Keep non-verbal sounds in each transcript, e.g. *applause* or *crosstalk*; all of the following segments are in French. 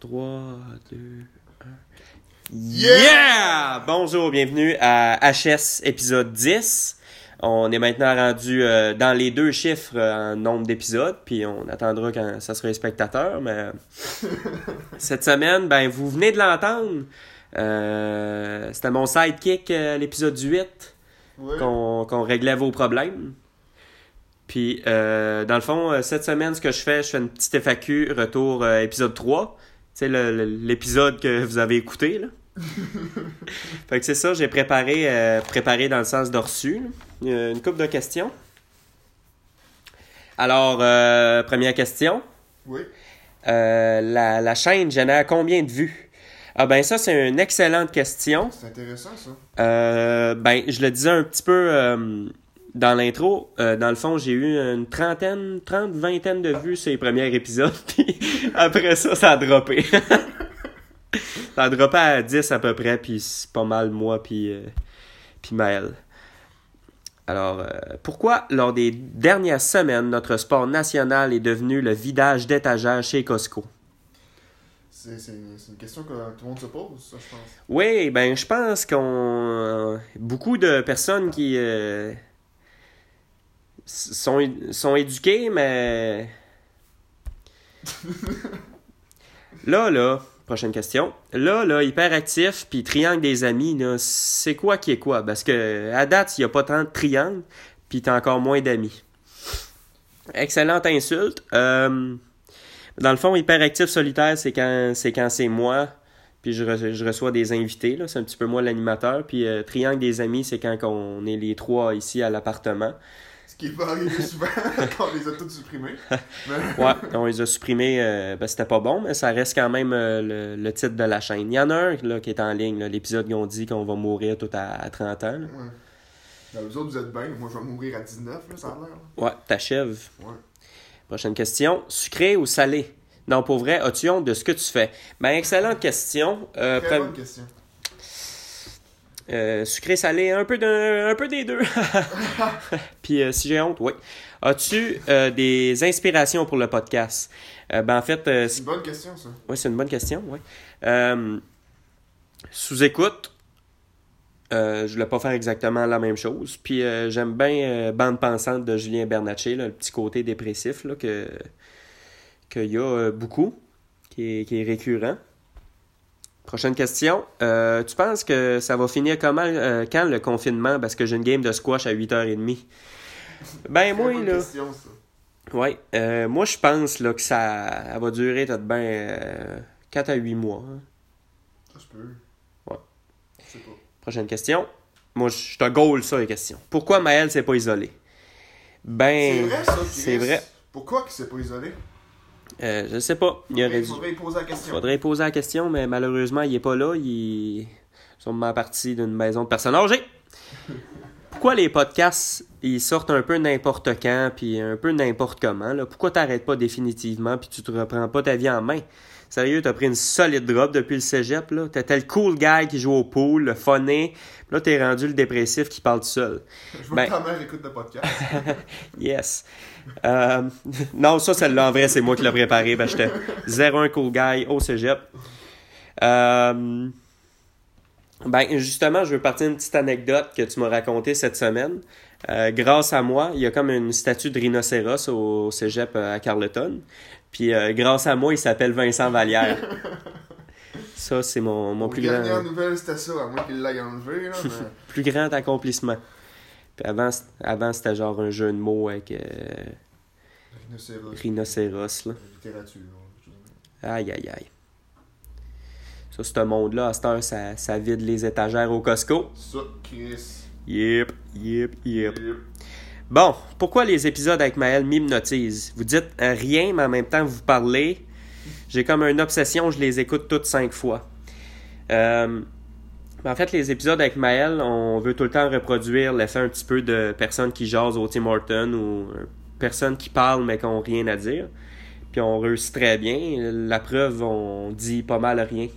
3, 2, 1. Yeah! Bonjour, bienvenue à HS épisode 10. On est maintenant rendu euh, dans les deux chiffres euh, en nombre d'épisodes, puis on attendra quand ça sera les spectateurs. Mais *laughs* cette semaine, ben vous venez de l'entendre. Euh, C'était mon sidekick à l'épisode 8 Oui. qu'on réglait vos problèmes. Puis, euh, dans le fond, euh, cette semaine, ce que je fais, je fais une petite FAQ, retour euh, épisode 3. Tu sais, l'épisode que vous avez écouté, là. *laughs* fait que c'est ça, j'ai préparé, euh, préparé dans le sens de reçu, là. Une couple de questions. Alors, euh, première question. Oui. Euh, la, la chaîne génère combien de vues? Ah ben ça, c'est une excellente question. C'est intéressant, ça. Ben, je le disais un petit peu dans l'intro. Euh, dans le fond, j'ai eu une trentaine, trente, vingtaine de vues sur les premiers épisodes. *laughs* Puis après ça, ça a droppé. *laughs* ça a droppé à 10 à peu près. Puis c'est pas mal moi puis, euh, puis Maël. Alors, euh, pourquoi lors des dernières semaines, notre sport national est devenu le vidage d'étagères chez Costco? C'est une question que tout le monde se pose, ça, je pense. Oui, ben je pense qu'on beaucoup de personnes qui euh, sont sont éduquées, mais là là, prochaine question. Là là, hyperactif puis triangle des amis là, c'est quoi qui est quoi? Parce que à date, il y a pas tant de triangles, puis t'as encore moins d'amis. Excellente insulte. Euh, dans le fond, hyperactif solitaire, c'est quand c'est quand c'est moi puis je reçois des invités, là, c'est un petit peu moi l'animateur. Puis euh, Triangle des amis, c'est quand on est les trois ici à l'appartement. Qui va arriver souvent *laughs* quand on les a tous supprimés. Ouais, on les a supprimés, euh, ben, c'était pas bon, mais ça reste quand même euh, le, le titre de la chaîne. Il y en a un là, qui est en ligne, l'épisode où on dit qu'on va mourir tout à, à 30 ans. là. Ouais. Ben, vous autres, vous êtes bien. Moi, je vais mourir à 19, là, ça a l'air. Ouais, t'achèves. Ouais. Prochaine question. Sucré ou salé? Non, pour vrai, as-tu honte de ce que tu fais? Ben, excellente question. Euh, Très bonne question. Euh, sucré salé, un peu un peu des deux. *laughs* Puis euh, si j'ai honte, oui. As-tu euh, des inspirations pour le podcast? Ben en fait, C'est une bonne question, ça. oui, c'est une bonne question, oui. Sous écoute, je voulais pas faire exactement la même chose. Puis j'aime bien Bande pensante de Julien Bernatchez, là, le petit côté dépressif là, que qu'il y a beaucoup, qui est, qui est récurrent. Prochaine question. Euh, tu penses que ça va finir comment euh, quand le confinement? Parce que j'ai une game de squash à 8h30. Ben moi, bonne là. question, ça. Ouais. Euh, moi, je pense là, que ça elle va durer peut-être ben, euh, 4 à 8 mois. hein. Ça, je peux. Ouais. Je sais pas. Prochaine question. Moi, je te goal ça, les questions. Pourquoi Maël s'est pas isolé? C'est Ben, vrai, ça, c'est vrai. Pourquoi qu'il s'est pas isolé? Euh, je sais pas. Il aurait dû. faudrait y poser la question. Faudrait poser la question, mais malheureusement, il est pas là. Il est sûrement parti d'une maison de personnes âgées. *laughs* Pourquoi les podcasts, ils sortent un peu n'importe quand, puis un peu n'importe comment? Là? Pourquoi t'arrêtes pas définitivement, puis tu te reprends pas ta vie en main? Sérieux, t'as pris une solide drop depuis le cégep, là. T'étais le cool guy qui joue au pool, le. Puis Là, t'es rendu le dépressif qui parle tout seul. Je veux que ta mère écoute le podcast. *laughs* Yes. Euh, *laughs* non, ça, celle-là, en vrai, c'est moi qui l'ai préparé. Ben, j'étais 0-1 cool guy au cégep. Euh, ben, justement, je veux partir d'une petite anecdote que tu m'as racontée cette semaine. Euh, grâce à moi, il y a comme une statue de rhinocéros au cégep à Carleton. Puis, euh, grâce à moi, il s'appelle Vincent Vallière. *laughs* Ça, c'est mon, mon plus dernière grand, nouvelle, c'était ça, à moins qu'il l'ait enlevé, là. Mais... *laughs* plus grand accomplissement. Puis avant, avant c'était genre un jeu de mots avec euh, Rhinocéros. rhinocéros, là. Littérature. je sais Aïe, aïe, aïe. Ça, ce monde-là, à cette heure, ça, ça vide les étagères au Costco. Ça, Chris. Yep, yep, yep. Yep. Bon, pourquoi les épisodes avec Maël m'hypnotisent? Vous dites rien, mais en même temps, vous parlez. J'ai comme une obsession, je les écoute toutes cinq fois. Euh, en fait, les épisodes avec Maël, on veut tout le temps reproduire l'effet un petit peu de personnes qui jasent au Tim Horton ou euh, personnes qui parlent mais qui n'ont rien à dire. Puis on réussit très bien. La preuve, on dit pas mal rien.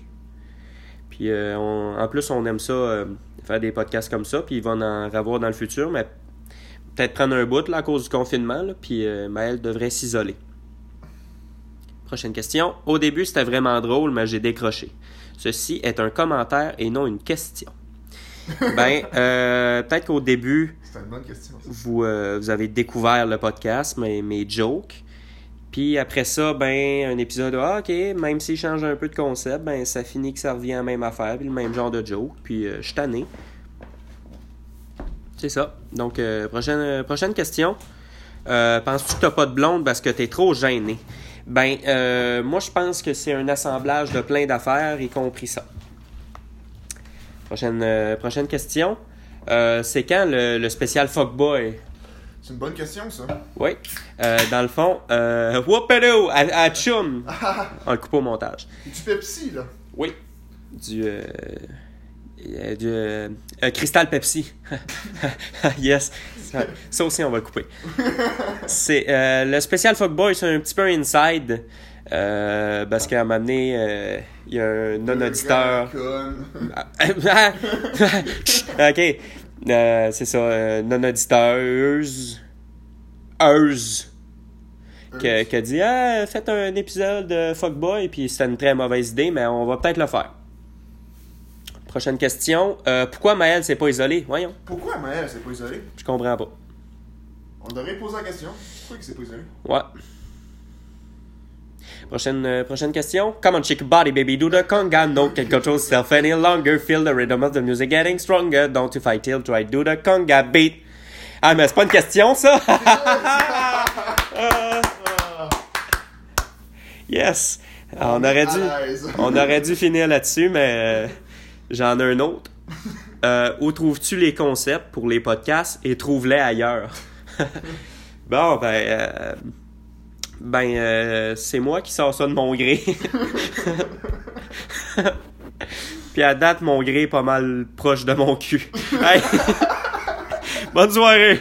Puis euh, en plus, on aime ça, faire des podcasts comme ça. Puis il va en avoir dans le futur, mais peut-être prendre un bout là, à cause du confinement. Là, puis euh, Maël devrait s'isoler. Prochaine question. Au début, c'était vraiment drôle, mais j'ai décroché. Ceci est un commentaire et non une question. *laughs* Ben, euh, peut-être qu'au début, C'était une bonne question. ça. vous, euh, vous avez découvert le podcast, mes, mes jokes. Puis après ça, ben, un épisode, ah, ok, même s'il change un peu de concept, ben, ça finit que ça revient à la même affaire, puis le même genre de joke. Puis euh, je suis tanné. C'est ça. Donc, euh, prochaine, euh, prochaine question. Euh, Penses-tu que t'as pas de blonde parce que t'es trop gêné? Ben, euh, moi, je pense que c'est un assemblage de plein d'affaires, y compris ça. Prochaine, prochaine question. C'est quand le, le spécial Fuckboy? C'est une bonne question, ça. Oui. Dans le fond, euh, *laughs* whoopado, à, à Chum. *laughs* On le coupe au montage. Du Pepsi, là. Oui. Du. Euh, euh, du Crystal Pepsi. *laughs* yes. Ça, ça aussi, on va le couper. C'est euh, le spécial Fuckboy, c'est un petit peu inside. euh, parce qu'à un moment donné, euh, il y a un non-auditeur. *laughs* Ok. C'est ça, non-auditeuse. Euse. Qui a dit Ah, faites un épisode de Fuckboy, puis c'était une très mauvaise idée, mais on va peut-être le faire. Prochaine question. Euh, pourquoi Maël s'est pas isolé? Voyons, Pourquoi Maël s'est pas isolé? Je comprends pas. On devrait poser la question. Pourquoi il s'est pas isolé? Ouais. Prochaine, euh, prochaine question. Come on, shake body, baby. Do the conga. No can control self any longer. Feel the rhythm of the music getting stronger. Don't you fight till try do the conga beat. Ah, mais c'est pas une question, ça? *laughs* Yes. On aurait dû, on aurait dû finir là-dessus, mais euh, j'en ai un autre. *laughs* Euh, où trouves-tu les concepts pour les podcasts et trouve-les ailleurs? *laughs* bon, ben, euh, ben, euh, c'est moi qui sors ça de mon gré. *laughs* Puis à date, mon gré est pas mal proche de mon cul. Hey! Bonne soirée!